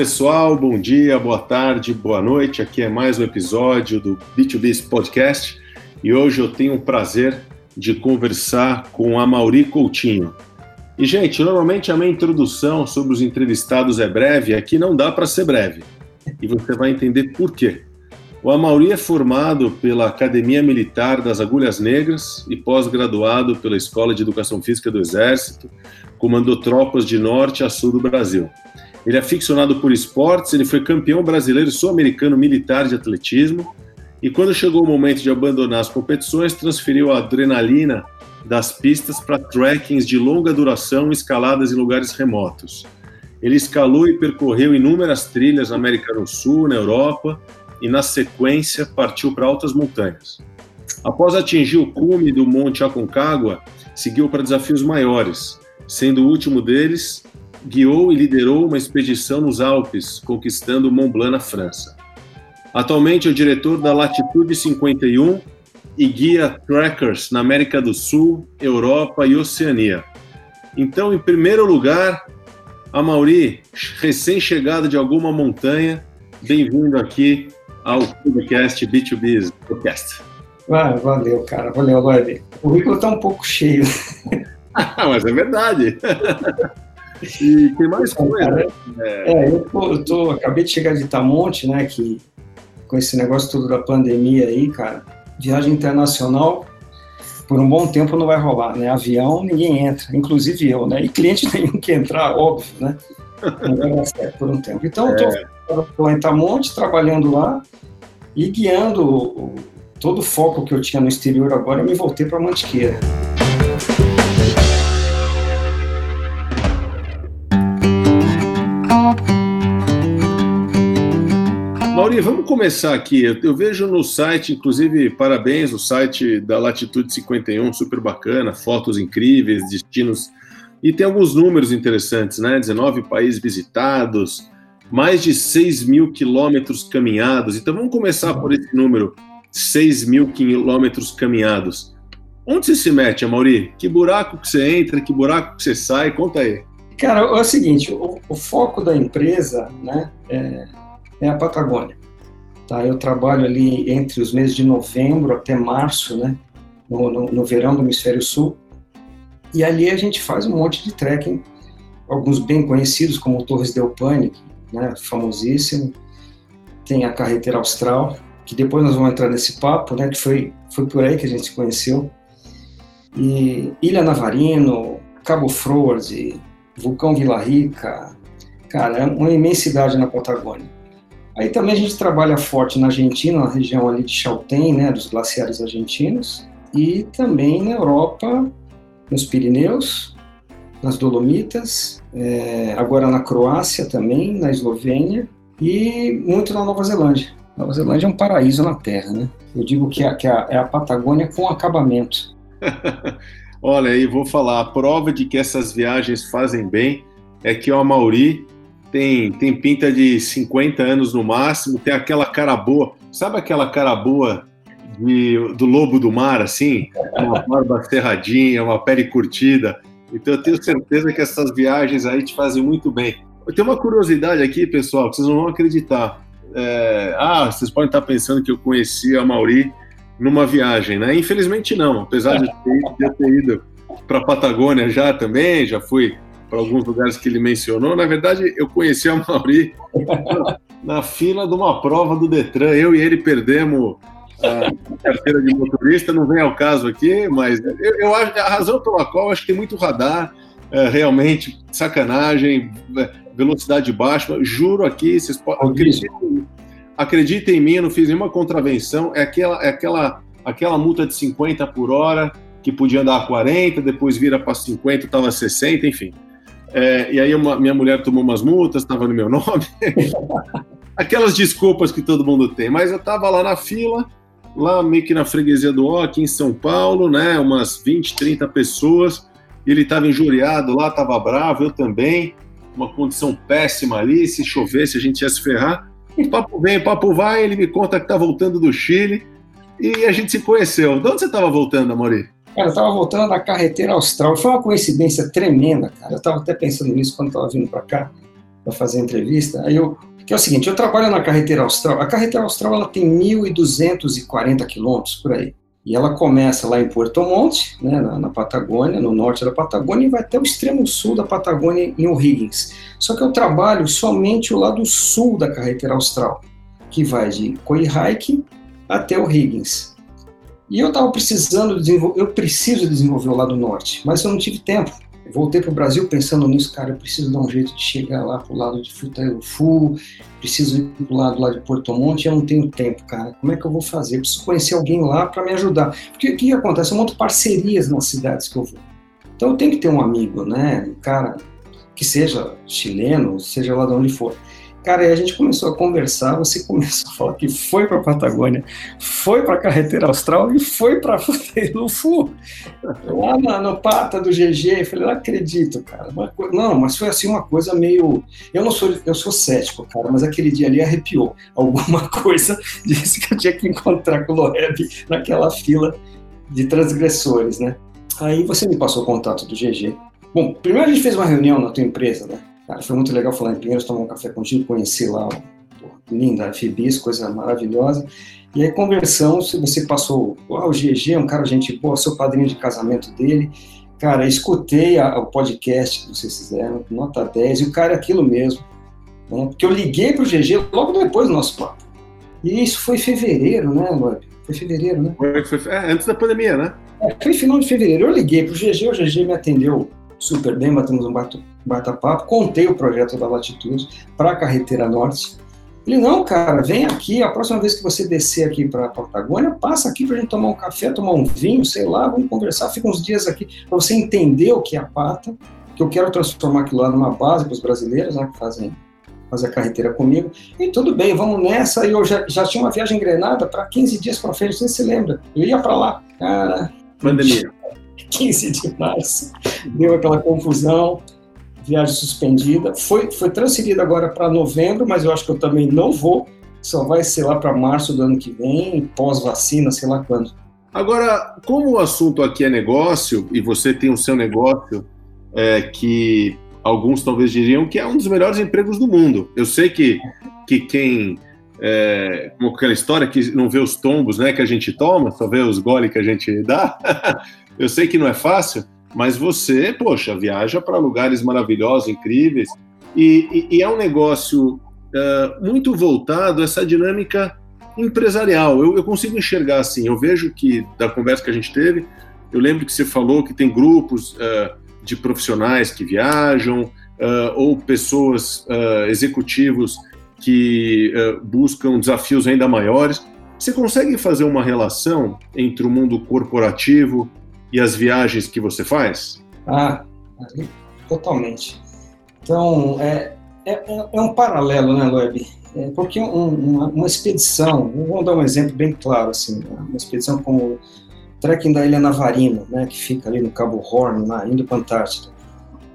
pessoal, bom dia, boa tarde, boa noite. Aqui é mais um episódio do B2B Podcast e hoje eu tenho o prazer de conversar com a Mauri Coutinho. E, gente, normalmente a minha introdução sobre os entrevistados é breve, aqui não dá para ser breve. E você vai entender por quê. O Amauri é formado pela Academia Militar das Agulhas Negras e pós-graduado pela Escola de Educação Física do Exército, comandou tropas de norte a sul do Brasil. Ele é aficionado por esportes, ele foi campeão brasileiro sul-americano militar de atletismo e quando chegou o momento de abandonar as competições, transferiu a adrenalina das pistas para trekkings de longa duração escaladas em lugares remotos. Ele escalou e percorreu inúmeras trilhas na América do Sul, na Europa e, na sequência, partiu para altas montanhas. Após atingir o cume do Monte Aconcagua, seguiu para desafios maiores, sendo o último deles, guiou e liderou uma expedição nos Alpes, conquistando Mont Blanc na França. Atualmente é o diretor da Latitude 51 e guia trackers na América do Sul, Europa e Oceania. Então, em primeiro lugar, a Mauri, recém-chegada de alguma montanha, bem-vindo aqui ao podcast B2B Podcast. Ah, valeu, cara. Valeu, Lorde. O currículo está um pouco cheio. Mas é verdade. e tem mais coisa. É, é eu, tô, eu tô, acabei de chegar de Itamonte, né, que com esse negócio todo da pandemia aí, cara, viagem internacional por um bom tempo não vai rolar, né? Avião ninguém entra, inclusive eu, né? E cliente nenhum que entrar, óbvio, né? Não vai dar certo por um tempo. Então, eu é lá em Tamonte, trabalhando lá e guiando todo o foco que eu tinha no exterior agora, eu me voltei para Mantiqueira. Mauri, vamos começar aqui. Eu, eu, vejo no site, inclusive, parabéns, o site da Latitude 51, super bacana, fotos incríveis, destinos. E tem alguns números interessantes, né? 19 países visitados, mais de 6 mil quilômetros caminhados. Então vamos começar por esse número: 6 mil quilômetros caminhados. Onde você se mete, Amauri? Que buraco que você entra, que buraco que você sai? Conta aí. Cara, é o seguinte: o, o foco da empresa né, é, é, a Patagônia. Tá? Eu trabalho ali entre os meses de novembro até março, né, no, no, no verão do Hemisfério Sul. E ali a gente faz um monte de trekking, alguns bem conhecidos, como Torres del Paine, né, famosíssimo. Tem a Carreteira Austral, que depois nós vamos entrar nesse papo, né, que foi, foi por aí que a gente se conheceu. E Ilha Navarino, Cabo Froade, Vulcão Vila Rica, cara, é uma imensidade na Patagônia. Aí também a gente trabalha forte na Argentina, na região ali de Chaltén, né, dos glaciares argentinos, e também na Europa, nos Pirineus, nas Dolomitas, é, agora na Croácia também, na Eslovênia e muito na Nova Zelândia. Nova Zelândia é um paraíso na Terra, né? Eu digo que, é, que é, é a Patagônia com acabamento. Olha, e vou falar, a prova de que essas viagens fazem bem é que o Amauri tem, tem pinta de 50 anos no máximo, tem aquela cara boa, sabe aquela cara boa de, do lobo do mar, assim? Uma barba cerradinha, uma pele curtida, então eu tenho certeza que essas viagens aí te fazem muito bem. Eu tenho uma curiosidade aqui, pessoal, que vocês não vão acreditar. É... ah, vocês podem estar pensando que eu conheci a Mauri numa viagem, né? Infelizmente não, apesar de eu ter ido para a Patagônia já também, já fui para alguns lugares que ele mencionou. Na verdade, eu conheci a Mauri na fila de uma prova do Detran. Eu e ele perdemos a carteira de motorista, não vem ao caso aqui, mas eu, eu acho a razão pela qual eu acho que tem muito radar, é, realmente, sacanagem, é, velocidade baixa. Juro aqui, vocês podem. Acreditem, acreditem em mim, eu não fiz nenhuma contravenção. É aquela, é aquela, aquela multa de 50 por hora que podia andar a 40, depois vira para 50, estava 60, enfim. É, e aí uma, minha mulher tomou umas multas, estava no meu nome. Aquelas desculpas que todo mundo tem. Mas eu estava lá na fila, lá meio que na freguesia do O, aqui em São Paulo, né? Umas 20, 30 pessoas. Ele estava injuriado lá, estava bravo, eu também. Uma condição péssima ali, se chovesse a gente ia se ferrar. Papo vem, papo vai, ele me conta que está voltando do Chile e a gente se conheceu. De onde você estava voltando, Amori? Cara, eu estava voltando da carreteira austral. Foi uma coincidência tremenda, cara. Eu estava até pensando nisso quando estava vindo para cá. para fazer entrevista. Aí eu, que é o seguinte, eu trabalho na carreteira austral. A carreteira austral ela tem 1.240 quilômetros por aí. E ela começa lá em Porto Monte, né, na, na, Patagônia, no norte da Patagônia, e vai até o extremo sul da Patagônia, em O'Higgins. Só que eu trabalho somente o lado sul da carreteira austral, que vai de Coyhaique até O'Higgins. E eu estava precisando desenvolver, eu preciso desenvolver o lado norte, mas eu não tive tempo voltei para o Brasil pensando nisso, cara, eu preciso dar um jeito de chegar lá pro lado de Fu, preciso ir pro lado lá de Porto Monte, eu não tenho tempo, cara. Como é que eu vou fazer? Eu preciso conhecer alguém lá para me ajudar. Porque o que acontece? Eu monto parcerias nas cidades que eu vou. Então eu tenho que ter um amigo, né? Um cara que seja chileno, seja lá de onde for. Cara, aí a gente começou a conversar, você começou a falar que foi para a Patagônia, foi para a Carreteira Austral e foi para Lufu. Lá na, no pata do GG, eu falei, não acredito, cara. Não, mas foi assim uma coisa meio... Eu não sou, eu sou cético, cara, mas aquele dia ali arrepiou. Alguma coisa disse que eu tinha que encontrar com o Loeb naquela fila de transgressores, né? Aí você me passou o contato do GG. Bom, primeiro a gente fez uma reunião na tua empresa, né? Cara, foi muito legal falar em Pinheiros, tomar um café contigo, conhecer lá, linda, FBIS, coisa maravilhosa. E aí conversamos, você passou, ah, o GG é um cara gente boa, sou padrinho de casamento dele. Cara, escutei a, o podcast que vocês fizeram, nota 10, e o cara é aquilo mesmo. Né? Porque eu liguei pro GG logo depois do nosso papo. E isso foi em fevereiro, né, Loeb? Foi fevereiro, né? Foi, foi, é, antes da pandemia, né? É, foi final de fevereiro. Eu liguei pro GG, o GG me atendeu super bem, batemos um bate-papo, contei o projeto da Latitude para a Carreteira Norte. Ele, não, cara, vem aqui, a próxima vez que você descer aqui para a Patagônia, passa aqui para a gente tomar um café, tomar um vinho, sei lá, vamos conversar, fica uns dias aqui para você entender o que é a pata, que eu quero transformar aquilo lá numa base para os brasileiros, né, que fazem fazer a carreteira comigo. E tudo bem, vamos nessa. E eu já, já tinha uma viagem engrenada para 15 dias para frente, você se lembra? Eu ia para lá, cara. Pandemia. 15 de março, deu aquela confusão, viagem suspendida. Foi, foi transferida agora para novembro, mas eu acho que eu também não vou, só vai ser lá para março do ano que vem, pós-vacina, sei lá quando. Agora, como o assunto aqui é negócio, e você tem o seu negócio, é, que alguns talvez diriam que é um dos melhores empregos do mundo. Eu sei que, que quem é, como aquela história que não vê os tombos né, que a gente toma, só vê os goles que a gente dá. Eu sei que não é fácil, mas você, poxa, viaja para lugares maravilhosos, incríveis, e, e, e é um negócio uh, muito voltado a essa dinâmica empresarial. Eu, eu, consigo enxergar assim. Eu vejo que, da conversa que a gente teve, eu lembro que você falou que tem grupos uh, de profissionais que viajam, uh, ou pessoas, executivos que buscam desafios ainda maiores. Você consegue fazer uma relação entre o mundo corporativo e as viagens que você faz? Ah, totalmente. Então, é, é, é um paralelo, né, Loeb? É porque um, uma, uma, expedição, vamos dar um exemplo bem claro, assim, né? uma expedição como o trekking da Ilha Navarino, né, que fica ali no Cabo Horn, na, indo para a Antártida.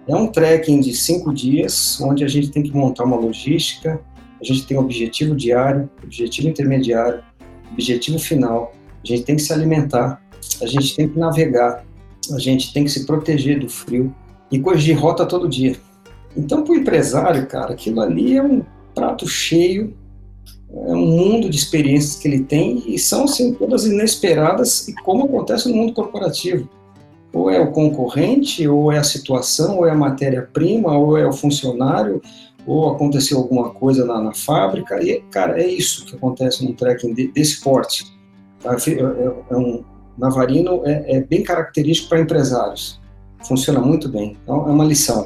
É um trekking de cinco dias, onde a gente tem que montar uma logística, a gente tem objetivo diário, objetivo intermediário, objetivo final, a gente tem que se alimentar, a gente tem que navegar, a gente tem que se proteger do frio e corrigir rota todo dia. Então, para o empresário, cara, aquilo ali é um prato cheio, é um mundo de experiências que ele tem e são, assim, todas inesperadas e como acontece no mundo corporativo. Ou é o concorrente, ou é a situação, ou é a matéria-prima, ou é o funcionário, ou aconteceu alguma coisa na, na, fábrica. E, cara, é isso que acontece no trekking de, desse porte. Tá? É um, Navarino é, é bem característico para empresários. Funciona muito bem. Então, é uma lição.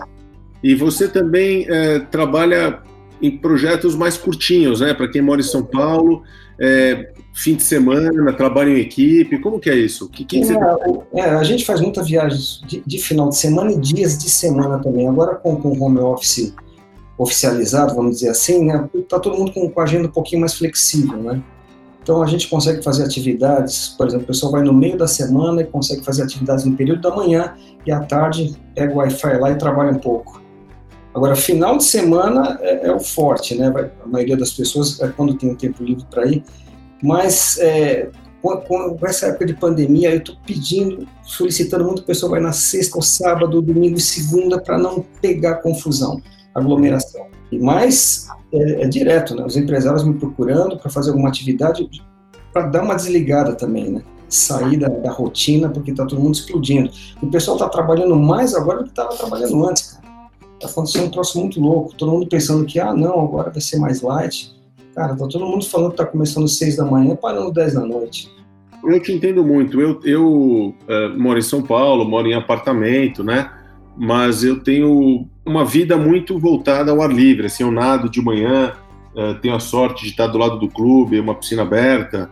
E você também é, trabalha em projetos mais curtinhos, né? Para quem mora em São Paulo, é, fim de semana, trabalho em equipe, como que é isso? Que, que é, é, a gente faz muita viagem de, de, final de semana e dias de semana também. Agora com o home office oficializado, vamos dizer assim, né? Tá todo mundo com, com a agenda um pouquinho mais flexível, né? Então a gente consegue fazer atividades, por exemplo, o pessoal vai no meio da semana e consegue fazer atividades no período da manhã e à tarde pega o Wi-Fi lá e trabalha um pouco. Agora, final de semana é, é o forte, né? a maioria das pessoas é quando tem um tempo livre para ir, mas é, com, com, essa época de pandemia, eu estou pedindo, solicitando muito que o pessoal vai na sexta ou sábado, domingo e segunda para não pegar confusão. aglomeração. Mas é, é direto, né? Os empresários me procurando para fazer alguma atividade para dar uma desligada também, né? Sair da, da rotina, porque está todo mundo explodindo. O pessoal está trabalhando mais agora do que estava trabalhando antes, cara. Está acontecendo um troço muito louco. Todo mundo pensando que, ah, não, agora vai ser mais light. Cara, tá todo mundo falando que está começando às seis da manhã e parando dez da noite. Eu te entendo muito. Eu, eu uh, moro em São Paulo, moro em apartamento, né? Mas eu tenho uma vida muito voltada ao ar livre. Assim, eu nado de manhã, uh, tenho a sorte de estar do lado do clube, uma piscina aberta.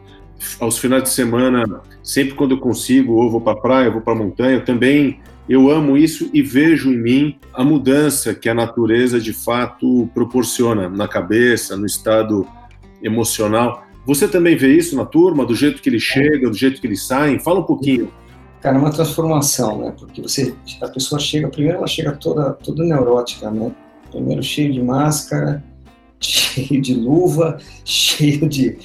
Aos finais de semana, sempre quando eu consigo, ou vou para a praia, ou vou para a montanha. Eu também eu amo isso e vejo em mim a mudança que a natureza de fato proporciona na cabeça, no estado emocional. Você também vê isso na turma, do jeito que eles chegam, do jeito que eles saem? Fala um pouquinho. Cara, é uma transformação, né? Porque você, a pessoa chega, primeiro ela chega toda, toda neurótica, né? Primeiro cheio de máscara, cheio de luva, cheio de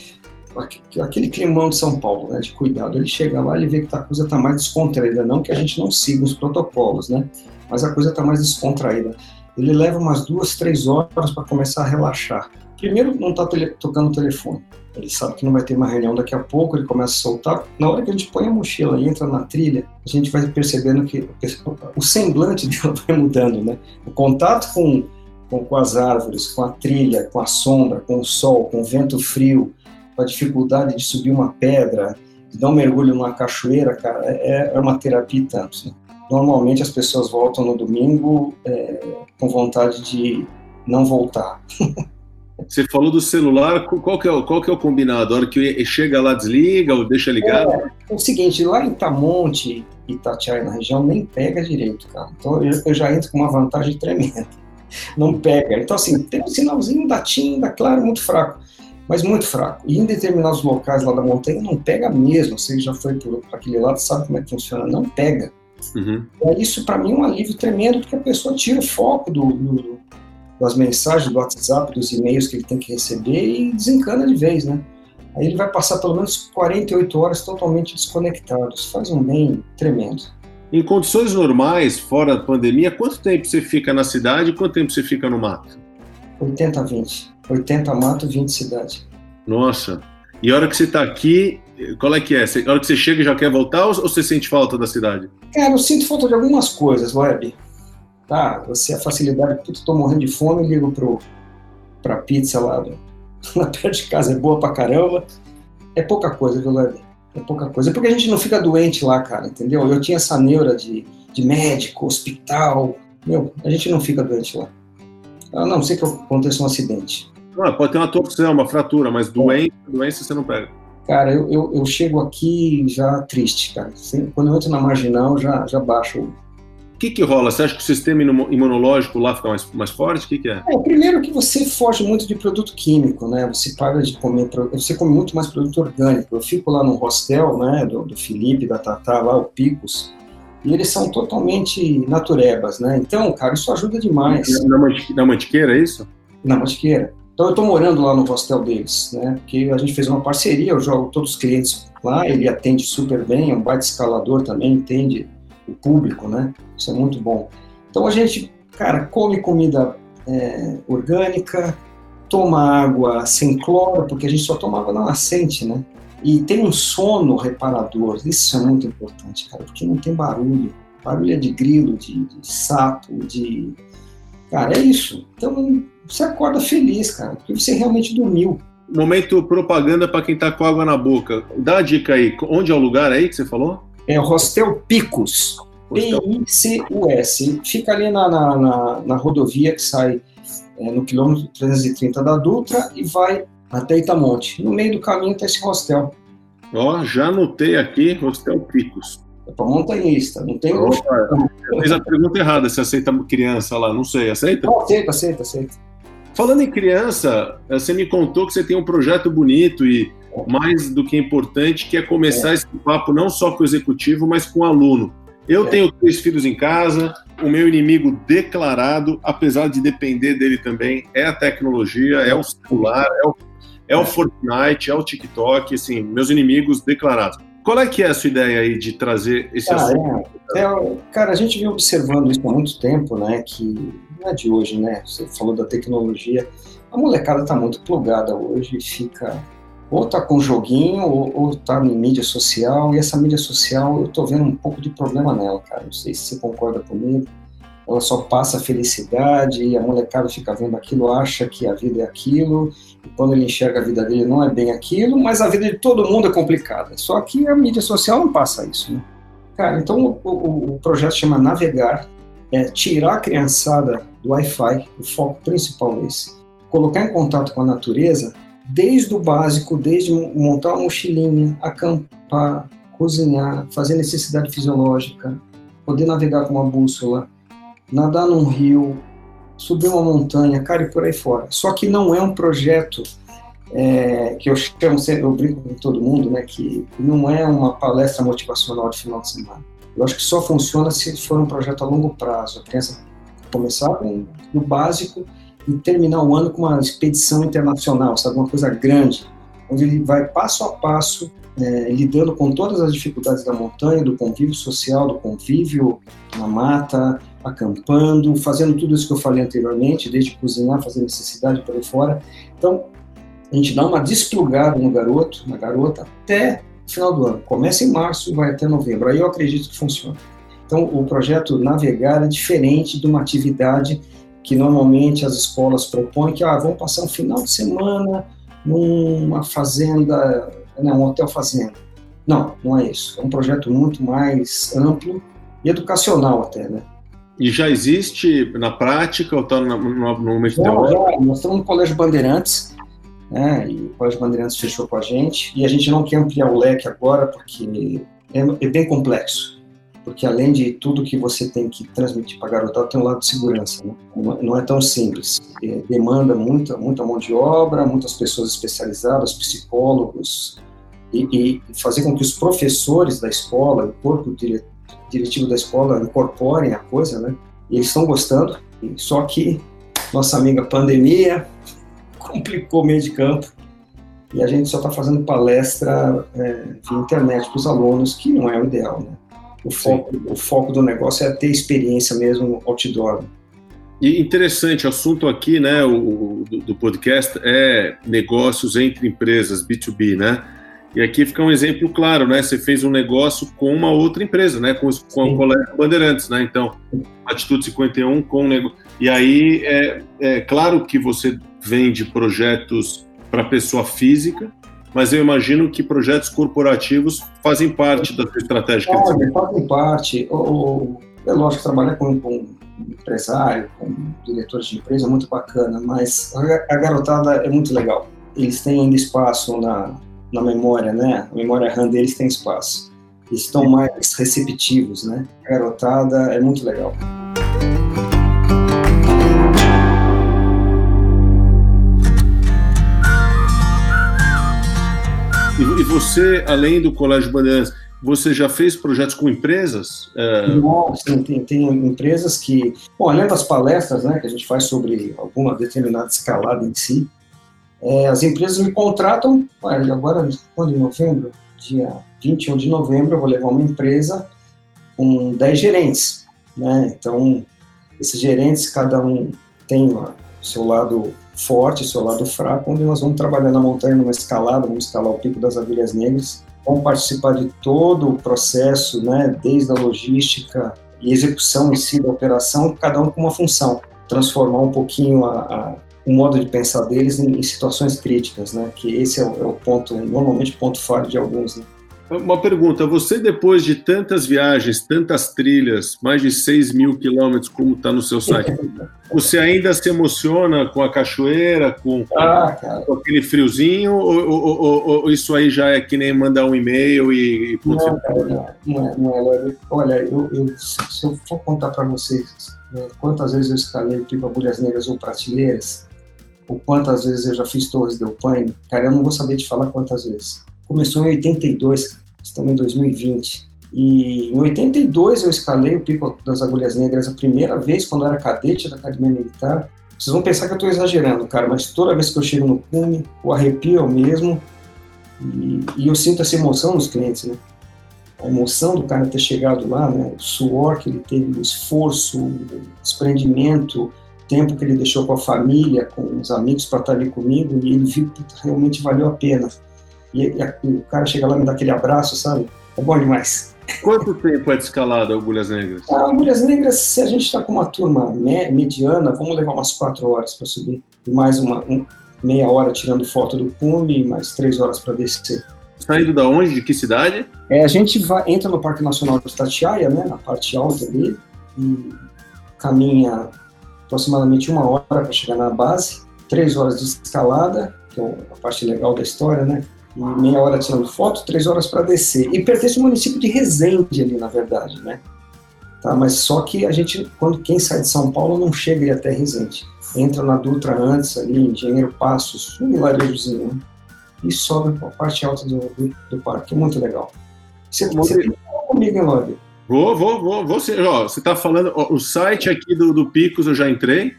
aquele climão de São Paulo, né? De cuidado. Ele chega lá, ele vê que a coisa está mais descontraída, não que a gente não siga os protocolos, né? Mas a coisa está mais descontraída. Ele leva umas duas, três horas para começar a relaxar. Primeiro, não está tele, tocando o telefone. Ele sabe que não vai ter uma reunião daqui a pouco, ele começa a soltar. Na hora que a gente põe a mochila e entra na trilha, a gente vai percebendo que o semblante dela vai mudando, né? O contato com, com, com as árvores, com a trilha, com a sombra, com o sol, com o vento frio, com a dificuldade de subir uma pedra, de dar um mergulho numa cachoeira, cara, é, é uma terapia tanto. Né? Normalmente as pessoas voltam no domingo é, com vontade de não voltar. Você falou do celular, qual que, é, o, qual que é o combinado? A hora que chega lá, desliga ou deixa ligado? É, é o seguinte, lá em Tamonte, Itatiaia, na região, nem pega direito, cara. Então eu, eu, já entro com uma vantagem tremenda. Não pega. Então, assim, tem um sinalzinho da TIM, da Claro, muito fraco, mas muito fraco. E em determinados locais lá da montanha, não pega mesmo. Você já foi para aquele lado, sabe como é que funciona. Não pega. Uhum. É isso, para mim, é um alívio tremendo, porque a pessoa tira o foco do, do das mensagens do WhatsApp, dos e-mails que ele tem que receber e desencana de vez, né? Aí ele vai passar pelo menos 48 horas totalmente desconectado. Isso faz um bem tremendo. Em condições normais, fora da pandemia, quanto tempo você fica na cidade e quanto tempo você fica no mato? 80 20. 80 mato, 20 cidade. Nossa. E a hora que você está aqui, qual é que é? A hora que você chega e já quer voltar ou você sente falta da cidade? Cara, eu sinto falta de algumas coisas, Web tá? Você, a facilidade, que tô morrendo de fome, ligo pro, pra pizza lá, do, lá perto de casa, é boa pra caramba. É pouca coisa, viu, Leve? É pouca coisa. É porque a gente não fica doente lá, cara, entendeu? Eu tinha essa neura de, de médico, hospital. Meu, a gente não fica doente lá. A não sei que aconteça um acidente. Ah, pode ter uma torção, uma fratura, mas doença, doença você não pega. Cara, eu, eu, eu, chego aqui já triste, cara. Quando eu entro na marginal, já, já baixo que, que rola? Você acha que o sistema imunológico lá fica mais, mais forte? O que, que é? é? Primeiro que você foge muito de produto químico, né? Você para de comer, você come muito mais produto orgânico. Eu fico lá no hostel, né, do, do Felipe, da Tatá, lá, o Picos, e eles são totalmente naturebas, né? Então, cara, isso ajuda demais. Na, na Mantiqueira, é isso? Na Mantiqueira. Então, eu estou morando lá no hostel deles, né? Porque a gente fez uma parceria, eu jogo todos os clientes lá, ele atende super bem, é um baita escalador também, entende o público, né? Isso é muito bom. Então a gente, cara, come comida é, orgânica, toma água sem cloro, porque a gente só toma água na nascente, né? E tem um sono reparador, isso é muito importante, cara, porque não tem barulho. Barulho é de grilo, de, de sapo, de. Cara, é isso. Então você acorda feliz, cara, porque você realmente dormiu. Momento propaganda para quem tá com água na boca. Dá a dica aí. Onde é o lugar aí que você falou? É Hostel Picos. P-I-C-U-S. Fica ali na, na, na, na rodovia que sai é, no quilômetro 330 da Dutra e vai até Itamonte. No meio do caminho está esse hostel. Ó, oh, já anotei aqui, Hostel Picos. É para montanhista, não tem... Opa, eu fiz a pergunta errada, se aceita criança lá, não sei, aceita? Não, aceita, aceita, aceita. Falando em criança, você me contou que você tem um projeto bonito e mais do que importante, que é começar esse papo não só com o executivo, mas com o aluno. Eu é. tenho três filhos em casa, o meu inimigo declarado, apesar de depender dele também, é a tecnologia, é o celular, é o, é o Fortnite, é o TikTok, assim, meus inimigos declarados. Qual é que é a sua ideia aí de trazer esse ah, assunto? É. É, cara, a gente vem observando isso há muito tempo, né, que não é de hoje, né? Você falou da tecnologia. A molecada está muito plugada hoje, fica ou tá com joguinho ou, ou tá em mídia social, e essa mídia social eu tô vendo um pouco de problema nela, cara. Não sei se você concorda comigo. Ela só passa felicidade e a molecada fica vendo aquilo, acha que a vida é aquilo, e quando ele enxerga a vida dele não é bem aquilo, mas a vida de todo mundo é complicada. Só que a mídia social não passa isso, né? Cara, então o, o, o projeto chama Navegar, é tirar a criançada do Wi-Fi, o foco principal é esse. Colocar em contato com a natureza desde o básico, desde montar uma mochilinha, acampar, cozinhar, fazer necessidade fisiológica, poder navegar com uma bússola, nadar num rio, subir uma montanha, cara, e por aí fora. Só que não é um projeto é, que eu chamo, eu brinco com todo mundo, né, que não é uma palestra motivacional de final de semana. Eu acho que só funciona se for um projeto a longo prazo. A criança começar no básico e terminar o ano com uma expedição internacional, sabe, uma coisa grande, onde ele vai passo a passo é, lidando com todas as dificuldades da montanha, do convívio social, do convívio na mata, acampando, fazendo tudo isso que eu falei anteriormente, desde cozinhar, fazer necessidade por aí fora. Então, a gente dá uma desplugada no garoto, na garota, até o final do ano. Começa em março, vai até novembro. Aí eu acredito que funciona. Então, o projeto Navegar é diferente de uma atividade que normalmente as escolas propõem que ah, vamos passar um final de semana numa fazenda, né, um hotel fazenda. Não, não é isso. É um projeto muito mais amplo e educacional até, né? E já existe na prática ou está no, no, no momento teórico? Nós estamos no Colégio Bandeirantes, né, e o Colégio Bandeirantes fechou com a gente, e a gente não quer ampliar o leque agora porque é, é bem complexo porque além de tudo que você tem que transmitir para a garotada, tem um lado de segurança. Né? Não é tão simples. É, demanda muita, muita mão de obra, muitas pessoas especializadas, psicólogos, e, e fazer com que os professores da escola, o corpo diretivo da escola incorporem a coisa, né? E eles estão gostando, só que nossa amiga pandemia complicou o meio de campo e a gente só está fazendo palestra é, via internet para os alunos, que não é o ideal, né? O foco, o foco do negócio é ter experiência mesmo outdoor. E interessante, o assunto aqui, né, o, do, do, podcast é negócios entre empresas, B2B, né? E aqui fica um exemplo claro, né? Você fez um negócio com uma outra empresa, né? Com, com o Colégio Bandeirantes, né? Então, Atitude 51 com o negócio. E aí, é, é claro que você vende projetos para pessoa física, mas eu imagino que projetos corporativos fazem parte da sua estratégia. Fazem, fazem parte. O, é lógico, trabalhar com, com empresário, com diretores de empresa é muito bacana, mas a, a garotada é muito legal. Eles têm ainda espaço na, na memória, né? A memória RAM deles tem espaço. Estão mais receptivos, né? A garotada é muito legal. E, você, além do Colégio Bandeirantes, você já fez projetos com empresas? É... Não, sim, tem, tem, empresas que, bom, além das palestras né, que a gente faz sobre alguma determinada escalada em si, é, as empresas me contratam, agora, quando? Em novembro, dia 21 de novembro, eu vou levar uma empresa com 10 gerentes, né, então, esses gerentes, cada um tem o seu lado forte, seu lado fraco, onde nós vamos trabalhar na montanha numa escalada, vamos escalar o Pico das Agulhas Negras, vamos participar de todo o processo, né, desde a logística e execução em si da operação, cada um com uma função, transformar um pouquinho a, a o modo de pensar deles em, em, situações críticas, né, que esse é o, é o ponto, normalmente ponto falho de alguns, né. Uma pergunta: você, depois de tantas viagens, tantas trilhas, mais de 6 mil quilômetros, como está no seu site, você ainda se emociona com a cachoeira, com, ah, com aquele friozinho, ou, ou, ou, ou, isso aí já é que nem mandar um e-mail e. não, cara, não, não, é, não é. Olha, eu, eu, se eu for contar para vocês né, quantas vezes eu escalei tipo Agulhas Negras ou Prateleiras, ou quantas vezes eu já fiz Torres del Paine, cara, eu não vou saber te falar quantas vezes. Começou em 82, estamos em 2020. E em 82 eu escalei o Pico das Agulhas Negras a primeira vez, quando eu era cadete da Academia Militar. Vocês vão pensar que eu estou exagerando, cara, mas toda vez que eu chego no cume, o arrepio é o mesmo. E, e, eu sinto essa emoção nos clientes, né? A emoção do cara ter chegado lá, né? O suor que ele teve, o esforço, o desprendimento, tempo que ele deixou com a família, com os amigos para estar ali comigo, e ele viu que realmente valeu a pena. E, e, o cara chega lá e me dá aquele abraço, sabe? É bom demais. Quanto tempo é de escalada Agulhas Negras? Ah, Agulhas Negras, se a gente está com uma turma mediana, vamos levar umas quatro horas para subir. E mais uma um, meia hora tirando foto do cume mais três horas para descer. Saindo da onde? De que cidade? É, a gente vai, entra no Parque Nacional de Itatiaia, né, na parte alta ali, e caminha aproximadamente uma hora para chegar na base, três horas de escalada, que é a parte legal da história, né? E meia hora tirando foto, três horas para descer. E pertence ao município de Resende ali, na verdade, né? Tá, mas só que a gente, quando quem sai de São Paulo, não chega até Resende. Entra na Dutra antes, ali, Engenheiro Passos, um vilarejozinho, né? e sobe para a parte alta do, do, do, parque. É muito legal. Você, você comigo, hein, Lóbio? Vou, vou, vou. Você está falando, ó, o site aqui do, do Picos eu já entrei.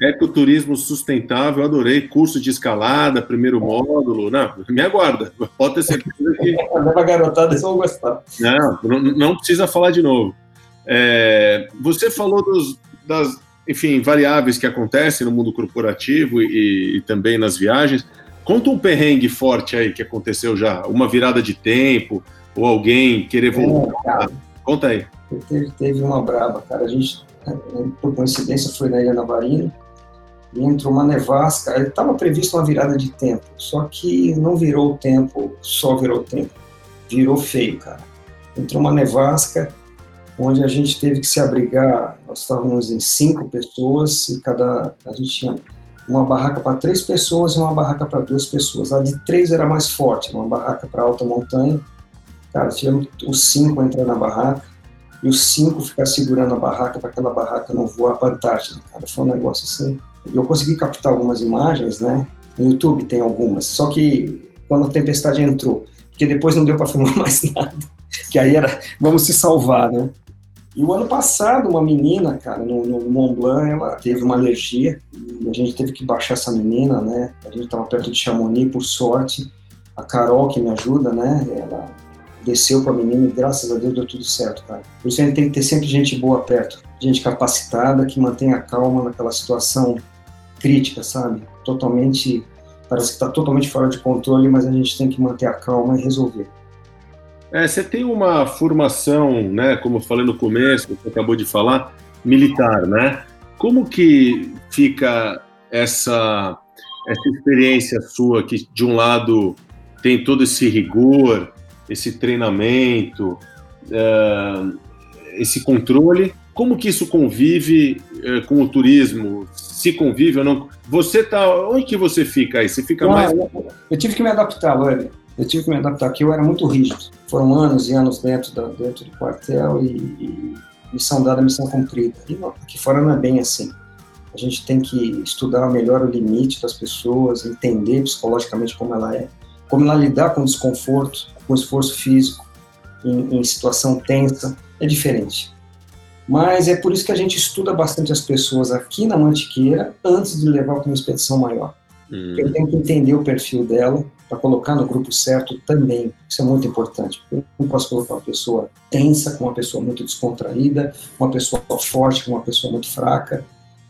Ecoturismo sustentável, adorei. Curso de escalada, primeiro módulo. Não, me aguarda. Pode ter certeza que. Leva garotada, eles vão gostar. Não, não, precisa falar de novo. É, você falou dos, das, enfim, variáveis que acontecem no mundo corporativo e, e também nas viagens. Conta um perrengue forte aí que aconteceu já, uma virada de tempo, ou alguém querer voltar. É, Conta aí. Teve, teve uma braba, cara. A gente, por coincidência, foi na Ilha Navarina e entrou uma nevasca. Estava previsto uma virada de tempo, só que não virou o tempo, só virou o tempo. Virou feio, cara. Entrou uma nevasca onde a gente teve que se abrigar. Nós estávamos em cinco pessoas e cada. A gente tinha uma barraca para três pessoas e uma barraca para duas pessoas. A de três era mais forte, uma barraca para alta montanha. Cara, tivemos os cinco entrar na barraca e os cinco ficar segurando a barraca para aquela barraca não voar para a Antártida. Cara, foi um negócio assim. Eu consegui captar algumas imagens, né? No YouTube tem algumas. Só que quando a tempestade entrou, porque depois não deu para filmar mais nada. Que aí era, vamos se salvar, né? E o ano passado, uma menina, cara, no, no Mont Blanc, ela teve uma alergia e a gente teve que baixar essa menina, né? A gente estava perto de Chamonix, por sorte. A Carol, que me ajuda, né? Ela desceu com a menina e graças a Deus deu tudo certo, cara. Por isso a gente tem que ter sempre gente boa perto, gente capacitada que mantenha a calma naquela situação crítica, sabe? Totalmente, parece que está totalmente fora de controle, mas a gente tem que manter a calma e resolver. É, você tem uma formação, né, como eu falei no começo, você acabou de falar, militar, né? Como que fica essa, essa experiência sua que, de um lado, tem todo esse rigor, esse treinamento, uh, esse controle, como que isso convive uh, com o turismo? Se convive ou não? Você tá, onde que você fica aí? Você fica mais... Eu, eu tive que me adaptar, Lore. Eu tive que me adaptar, porque eu era muito rígido. Foram anos e anos dentro, da, dentro do quartel e, e missão dada, missão cumprida. E aqui fora não é bem assim. A gente tem que estudar melhor o limite das pessoas, entender psicologicamente como ela é, como ela lidar com desconforto, com esforço físico, em, em situação tensa, é diferente. Mas é por isso que a gente estuda bastante as pessoas aqui na Mantiqueira antes de levar para uma expedição maior. Hum. Eu tenho que entender o perfil dela, para colocar no grupo certo também. Isso é muito importante. Eu não posso colocar uma pessoa tensa com uma pessoa muito descontraída, uma pessoa forte com uma pessoa muito fraca.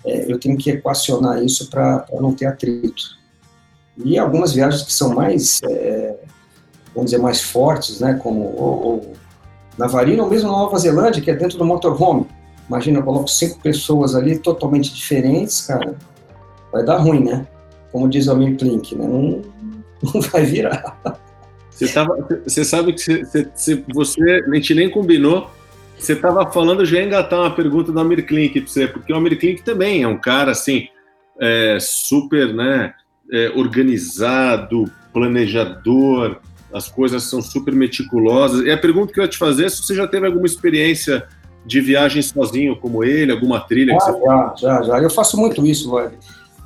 É, eu tenho que equacionar isso para não ter atrito. E algumas viagens que são mais, é, vamos dizer, mais fortes, né, como ou Navarino ou mesmo na Nova Zelândia, que é dentro do motorhome. Imagina, eu coloco cinco pessoas ali totalmente diferentes, cara, vai dar ruim, né? Como diz o Amir Klink, né? Não, não vai virar. Você, tava, você sabe que você, você, você a gente nem combinou. Você estava falando, já ia engatar uma pergunta do Amir Klink para você, porque o Amir Klink também é um cara assim, é, super né, é, organizado, planejador, as coisas são super meticulosas. E a pergunta que eu ia te fazer é se você já teve alguma experiência de viagem sozinho como ele, alguma trilha? Ah, que você... já, já, já. Eu faço muito isso, Web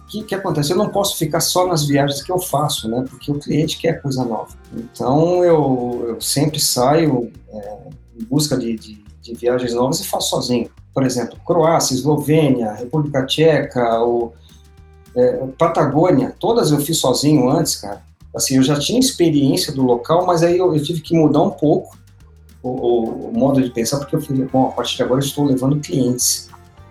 que, que acontece? Eu não posso ficar só nas viagens que eu faço, né? Porque o cliente quer coisa nova. Então eu, eu sempre saio é, em busca de, de, de, viagens novas e faço sozinho. Por exemplo, Croácia, Eslovênia, República Tcheca, ou, é, Patagônia, todas eu fiz sozinho antes, cara. Assim, eu já tinha experiência do local, mas aí eu, eu tive que mudar um pouco o, o, o, modo de pensar, porque eu falei, bom, a partir de agora eu estou levando clientes.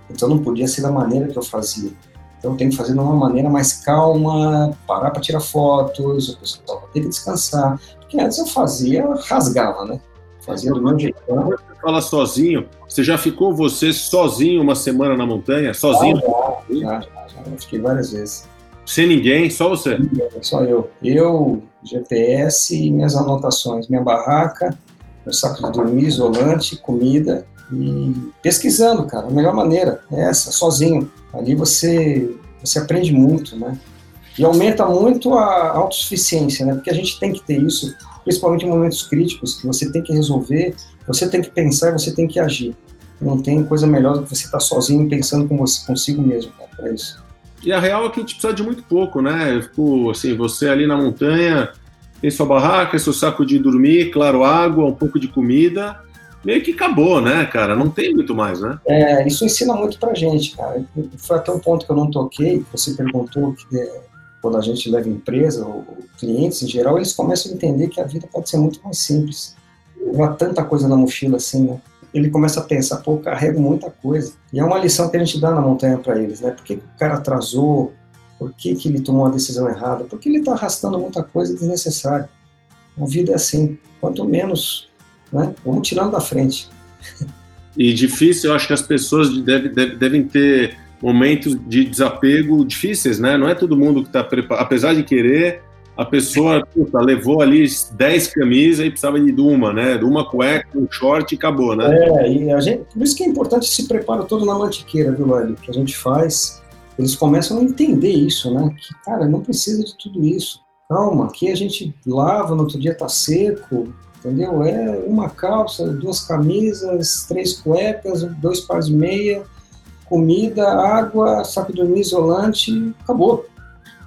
Então não podia ser da maneira que eu fazia. Então tem que fazer de uma maneira mais calma, parar para tirar fotos, o pessoal tem que descansar. Porque antes eu fazia, rasgava, né? Fazia do meu jeito. Você fala sozinho, você já ficou você sozinho uma semana na montanha? Sozinho? Ah, já, já, já, já, fiquei várias vezes. Sem ninguém, só você? Só eu. Eu, GPS e minhas anotações. Minha barraca, meu saco de dormir, isolante, comida e pesquisando, cara. A melhor maneira é essa, sozinho. Ali você, você aprende muito, né? E aumenta muito a autossuficiência, né? Porque a gente tem que ter isso, principalmente em momentos críticos, que você tem que resolver, você tem que pensar, você tem que agir. Não tem coisa melhor do que você estar sozinho pensando com você, consigo mesmo, cara, para isso. E a real é que a gente precisa de muito pouco, né? Tipo, assim, você ali na montanha, tem sua barraca, seu saco de dormir, claro, água, um pouco de comida, meio que acabou, né, cara? Não tem muito mais, né? É, isso ensina muito pra gente, cara. Foi até um ponto que eu não toquei, você perguntou que é, quando a gente leva empresa, ou, ou clientes em geral, eles começam a entender que a vida pode ser muito mais simples. Não há tanta coisa na mochila assim, né? Ele começa a pensar, pô, carrego muita coisa. E é uma lição que a gente dá na montanha para eles, né? Por que, que o cara atrasou? Por que, que ele tomou a decisão errada? Porque ele está arrastando muita coisa desnecessária. A vida é assim. Quanto menos, né? Vamos tirando da frente. E difícil, eu acho que as pessoas devem, devem ter momentos de desapego difíceis, né? Não é todo mundo que está preparado, apesar de querer, a pessoa puta, levou ali 10 camisas e precisava de uma, né? Uma cueca, um short e acabou, né? É, e a gente, por isso que é importante esse preparo todo na mantiqueira, viu, Hélio? Que a gente faz, eles começam a entender isso, né? Que, cara, não precisa de tudo isso. Calma, aqui a gente lava, no outro dia tá seco, entendeu? É uma calça, duas camisas, três cuecas, dois pares de meia, comida, água, saco de dormir isolante, acabou.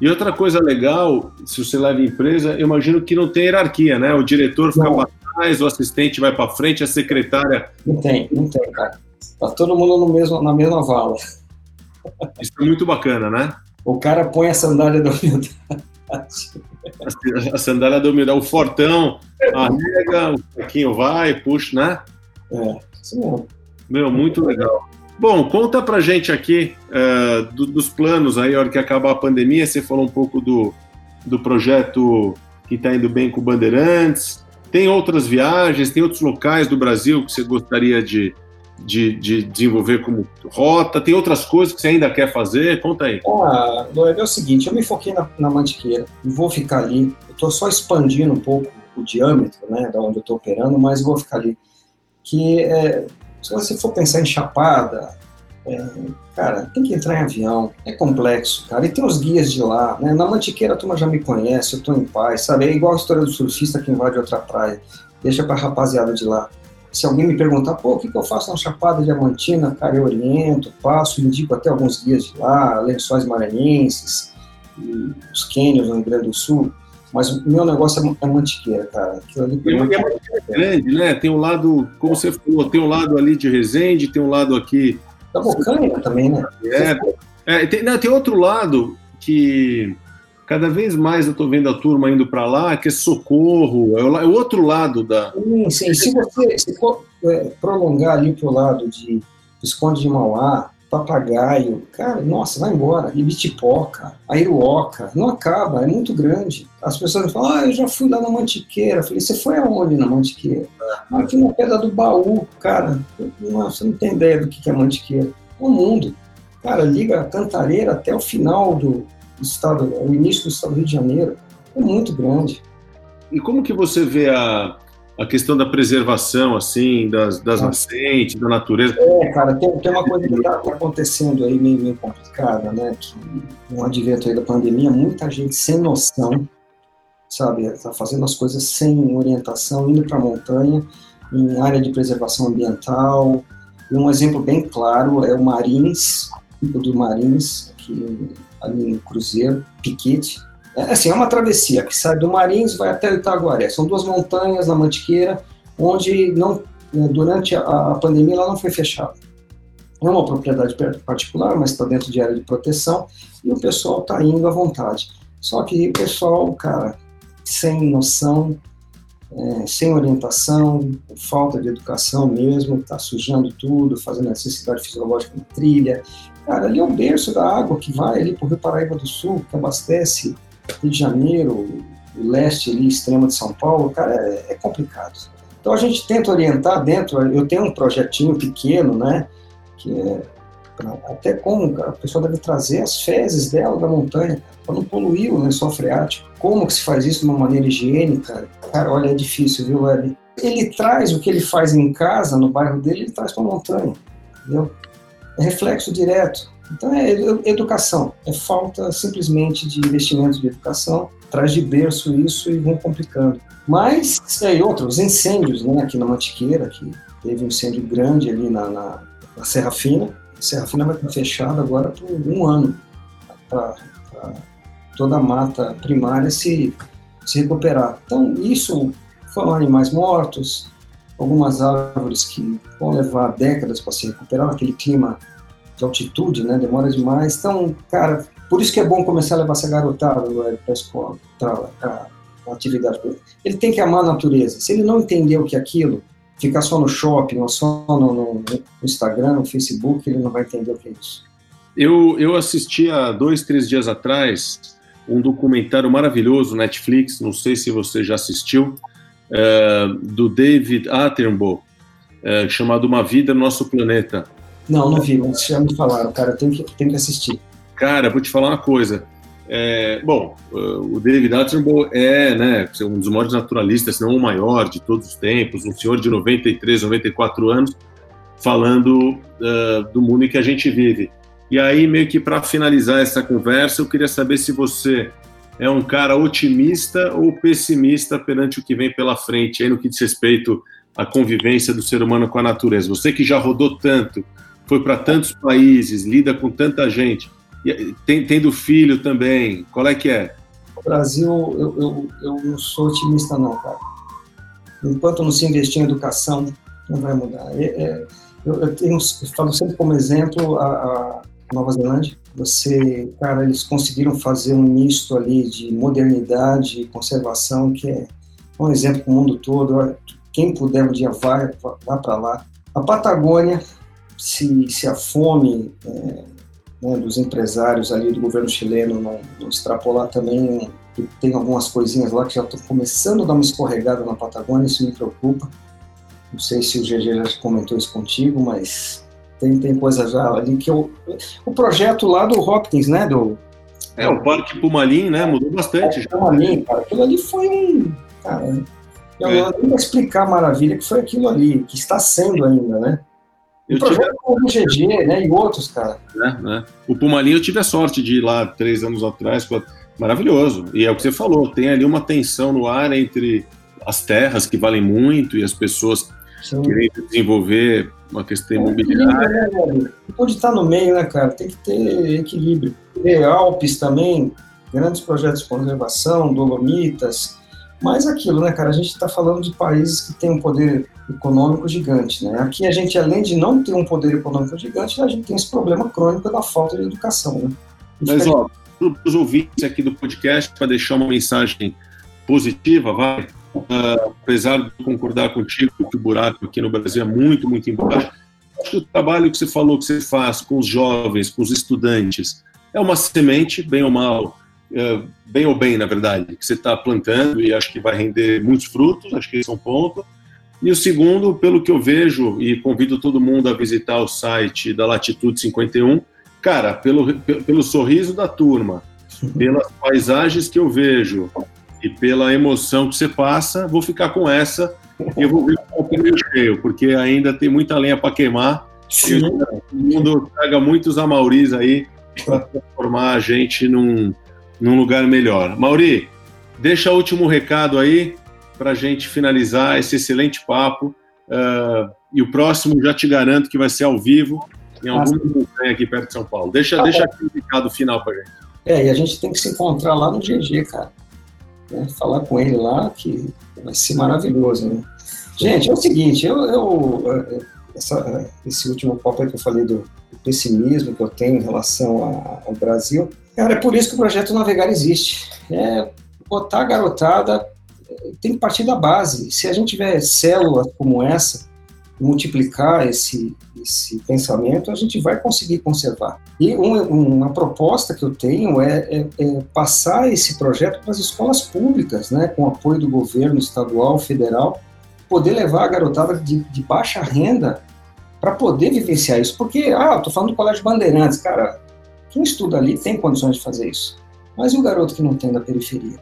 E outra coisa legal, se você leva empresa, eu imagino que não tem hierarquia, né? O diretor fica para trás, o assistente vai para frente, a secretária. Não tem, não tem, cara. Tá todo mundo no mesmo, na mesma vala. Isso é muito bacana, né? O cara põe a sandália da humildade. A sandália da humildade, o fortão arrega, o pouquinho vai, puxa, né? É, isso mesmo. Meu, muito legal. Bom, conta pra gente aqui uh, do, dos planos aí, a hora que acabar a pandemia, você falou um pouco do, do projeto que está indo bem com o Bandeirantes. Tem outras viagens, tem outros locais do Brasil que você gostaria de, de, de desenvolver como rota? Tem outras coisas que você ainda quer fazer? Conta aí. Ah, é o seguinte, eu me foquei na, na Mantiqueira, vou ficar ali. Estou só expandindo um pouco o diâmetro, né, da onde eu estou operando, mas vou ficar ali. Que é, se você for pensar em Chapada, é, cara, tem que entrar em avião, é complexo, cara. E tem os guias de lá, né? Na Mantiqueira a turma já me conhece, eu tô em paz, sabe? É igual a história do surfista que invade outra praia. Deixa pra rapaziada de lá. Se alguém me perguntar, pô, o que, que eu faço na Chapada Diamantina, cara, eu oriento, passo, indico até alguns guias de lá, lençóis maranhenses, os cânions no Rio Grande do Sul. Mas o meu negócio é, é mantiqueira, cara. Aquilo ali e é, é grande, né? Tem um lado, como você falou, tem um lado ali de Resende, tem um lado aqui. Da Bocaina também, né? É, é tem, não, tem outro lado que cada vez mais eu estou vendo a turma indo para lá, que é socorro, é o, é o, outro lado da. Sim, sim. Se você se for, é, prolongar ali para o lado de Visconde de Mauá, papagaio, cara, nossa, vai embora. Ibitipoca, Airuoca, não acaba, é muito grande. As pessoas falam, ah, eu já fui lá na Mantiqueira. Eu falei, você foi aonde na Mantiqueira? Ah, aqui na Pedra do Baú, cara. Nossa, você não tem ideia do que é Mantiqueira. É o mundo. Cara, liga a Cantareira até o final do estado, o início do estado do Rio de Janeiro. É muito grande. E como que você vê a, a questão da preservação, assim, das, das nascentes, da natureza. É, cara, tem, tem uma coisa que está acontecendo aí meio, meio complicada, né? Que no advento aí da pandemia, muita gente sem noção, sabe, está fazendo as coisas sem orientação, indo para a montanha, em área de preservação ambiental. E um exemplo bem claro é o Marins, o do Marins, aqui ali no Cruzeiro, Piquete, é, assim, é uma travessia que sai do Marins vai até o Itaguaré. São duas montanhas na Mantiqueira, onde não, né, durante a, a pandemia ela não foi fechada. É uma propriedade particular, mas está dentro de área de proteção e o pessoal está indo à vontade. Só que o pessoal, cara, sem noção, é, sem orientação, falta de educação mesmo, está sujando tudo, fazendo necessidade fisiológica na trilha. Cara, ali é o berço da água que vai ali para o Rio Paraíba do Sul, que abastece Rio de Janeiro, o leste ali, extremo de São Paulo, cara, é, é complicado. Então a gente tenta orientar dentro, eu tenho um projetinho pequeno, né, que é até como, a pessoa deve trazer as fezes dela da montanha para não poluir o lençol freático. Como que se faz isso de uma maneira higiênica? Cara, olha, é difícil, viu, Web? Ele traz o que ele faz em casa, no bairro dele, ele traz para a montanha, entendeu? É reflexo direto. Então é educação, é falta simplesmente de investimento de educação, traz de berço isso e vão complicando. Mas, é, e outros, incêndios, né, aqui na Mantiqueira, que teve um incêndio grande ali na, na, na Serra Fina, a Serra Fina vai estar fechada agora por um ano, para toda a mata primária se, se recuperar. Então, isso foram animais mortos, algumas árvores que vão levar décadas para se recuperar, aquele clima de altitude, né, demora demais. Então, cara, por isso que é bom começar a levar essa garotada para a escola, para a atividade. Ele tem que amar a natureza. Se ele não entender o que é aquilo, ficar só no shopping, ou só no, no, Instagram, no Facebook, ele não vai entender o que é isso. Eu, eu assisti há dois, três dias atrás um documentário maravilhoso, Netflix, não sei se você já assistiu, é, do David Attenborough, é, chamado Uma Vida no Nosso Planeta. Não, não vi, mas já me falaram, cara, tem que, tem que assistir. Cara, vou te falar uma coisa. É, bom, o David Attenborough é né, um dos maiores naturalistas, se não o maior de todos os tempos, um senhor de 93, 94 anos, falando uh, do mundo em que a gente vive. E aí, meio que para finalizar essa conversa, eu queria saber se você é um cara otimista ou pessimista perante o que vem pela frente, aí no que diz respeito à convivência do ser humano com a natureza. Você que já rodou tanto, foi para tantos países, lida com tanta gente, tem, tendo filho também, qual é que é? O Brasil, eu, eu, eu não sou otimista não, cara. Enquanto não se investir em educação, não vai mudar. É, é, eu, eu, tenho, eu falo sempre como exemplo a, a Nova Zelândia. Você, cara, eles conseguiram fazer um misto ali de modernidade e conservação que é um exemplo para o mundo todo. Quem puder um dia vai, vá para lá. A Patagônia, se, se a fome é, né, dos empresários ali do governo chileno não, não extrapolar também, tem algumas coisinhas lá que já estão começando a dar uma escorregada na Patagônia, isso me preocupa. Não sei se o GG já comentou isso contigo, mas tem, tem coisa já ali que eu, o projeto lá do Hopkins, né, do é, o Parque Pumalim, né, mudou bastante. É, Pumalim, cara, aquilo ali foi um, cara, eu é. não vou explicar a maravilha que foi aquilo ali, que está sendo ainda, né? Eu o tive... o GG, né, e outros, cara. É, né? O Pumalim eu tive a sorte de ir lá três anos atrás, maravilhoso. E é o que você falou, tem ali uma tensão no ar entre as terras que valem muito e as pessoas Sim. querendo desenvolver uma questão é, imobiliária. Né, Pode estar no meio, né, cara? Tem que ter equilíbrio. E Alpes também, grandes projetos de conservação, Dolomitas, mas aquilo, né, cara? A gente está falando de países que têm um poder econômico gigante, né? Aqui a gente, além de não ter um poder econômico gigante, a gente tem esse problema crônico da falta de educação, né? Mas, ó, para os ouvintes aqui do podcast, para deixar uma mensagem positiva, vai, uh, apesar de concordar contigo que o buraco aqui no Brasil é muito, muito embaixo, acho que o trabalho que você falou que você faz com os jovens, com os estudantes, é uma semente, bem ou mal, bem ou bem, na verdade, que você está plantando e acho que vai render muitos frutos, acho que esse é um ponto. E o segundo, pelo que eu vejo, e convido todo mundo a visitar o site da Latitude 51, cara, pelo, pelo sorriso da turma, pelas paisagens que eu vejo e pela emoção que você passa, vou ficar com essa e eu vou ver o pneu cheio, porque ainda tem muita lenha para queimar. Sim. o mundo traga muitos amauris aí para transformar a gente num, num lugar melhor. Mauri, deixa o último recado aí para a gente finalizar esse excelente papo. Uh, e o próximo já te garanto que vai ser ao vivo em algum montanha aqui perto de São Paulo. Deixa, tá deixa aqui o recado final para gente. É, e a gente tem que se encontrar lá no GG, cara. Né? Falar com ele lá, que vai ser maravilhoso, né? Gente, é o seguinte, eu, eu essa, esse último papo que eu falei do, do, pessimismo que eu tenho em relação a, ao Brasil, cara, é por isso que o projeto Navegar existe. É botar a garotada tem que partir da base. Se a gente tiver células como essa, multiplicar esse, esse pensamento, a gente vai conseguir conservar. E uma, uma proposta que eu tenho é, é, é, passar esse projeto para as escolas públicas, né, com apoio do governo estadual, federal, poder levar a garotada de, de baixa renda para poder vivenciar isso. Porque, ah, estou falando do Colégio Bandeirantes, cara, quem estuda ali tem condições de fazer isso. Mas e o garoto que não tem da periferia?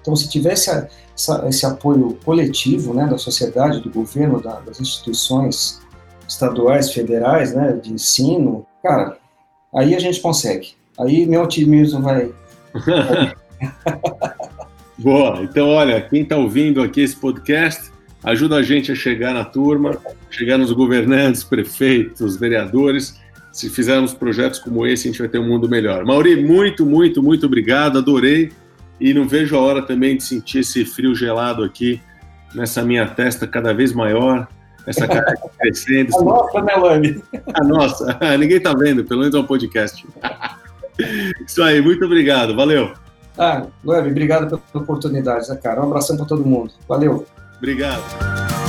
Então, se tivesse a, essa, esse apoio coletivo né, da sociedade, do governo, da, das instituições estaduais, federais, né, de ensino, cara, aí a gente consegue. Aí meu otimismo vai. Boa. Então, olha, quem está ouvindo aqui esse podcast, ajuda a gente a chegar na turma, chegar nos governantes, prefeitos, vereadores. Se fizermos projetos como esse, a gente vai ter um mundo melhor. Mauri, muito, muito, muito obrigado. Adorei e não vejo a hora também de sentir esse frio gelado aqui nessa minha testa cada vez maior, essa cara crescendo. a nossa, né, Lani? A nossa. Ninguém tá vendo, pelo menos é um podcast. Isso aí, muito obrigado. Valeu. Ah, Lani, obrigado pela oportunidade, né, cara? Um abração para todo mundo. Valeu. Obrigado.